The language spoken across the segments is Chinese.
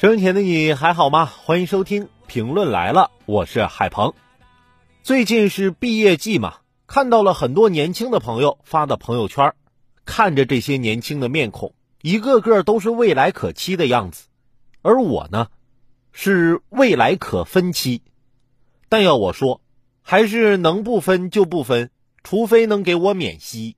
收音前的你还好吗？欢迎收听评论来了，我是海鹏。最近是毕业季嘛，看到了很多年轻的朋友发的朋友圈，看着这些年轻的面孔，一个个都是未来可期的样子，而我呢，是未来可分期。但要我说，还是能不分就不分，除非能给我免息。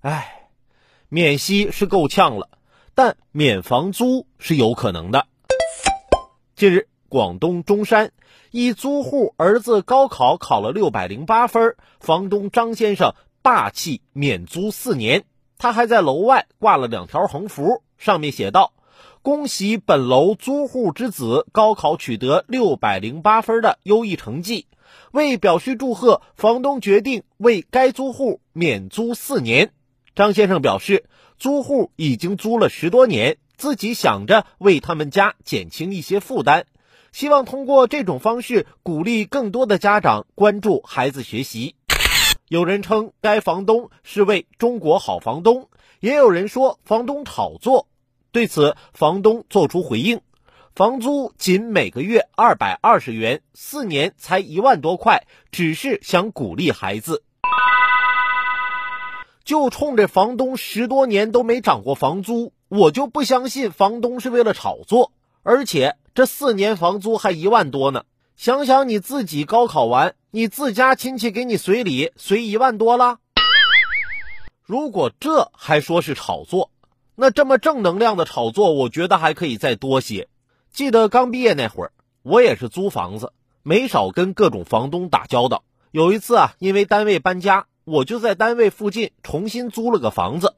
唉，免息是够呛了。但免房租是有可能的。近日，广东中山一租户儿子高考考了六百零八分，房东张先生霸气免租四年。他还在楼外挂了两条横幅，上面写道：“恭喜本楼租户之子高考取得六百零八分的优异成绩。”为表示祝贺，房东决定为该租户免租四年。张先生表示。租户已经租了十多年，自己想着为他们家减轻一些负担，希望通过这种方式鼓励更多的家长关注孩子学习。有人称该房东是位中国好房东，也有人说房东炒作。对此，房东作出回应：房租仅每个月二百二十元，四年才一万多块，只是想鼓励孩子。就冲这房东十多年都没涨过房租，我就不相信房东是为了炒作。而且这四年房租还一万多呢，想想你自己高考完，你自家亲戚给你随礼随一万多了。如果这还说是炒作，那这么正能量的炒作，我觉得还可以再多些。记得刚毕业那会儿，我也是租房子，没少跟各种房东打交道。有一次啊，因为单位搬家。我就在单位附近重新租了个房子，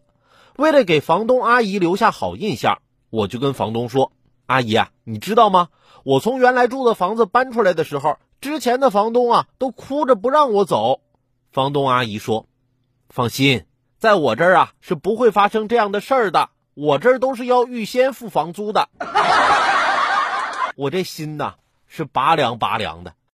为了给房东阿姨留下好印象，我就跟房东说：“阿姨啊，你知道吗？我从原来住的房子搬出来的时候，之前的房东啊都哭着不让我走。”房东阿姨说：“放心，在我这儿啊是不会发生这样的事儿的，我这儿都是要预先付房租的。”我这心呐是拔凉拔凉的。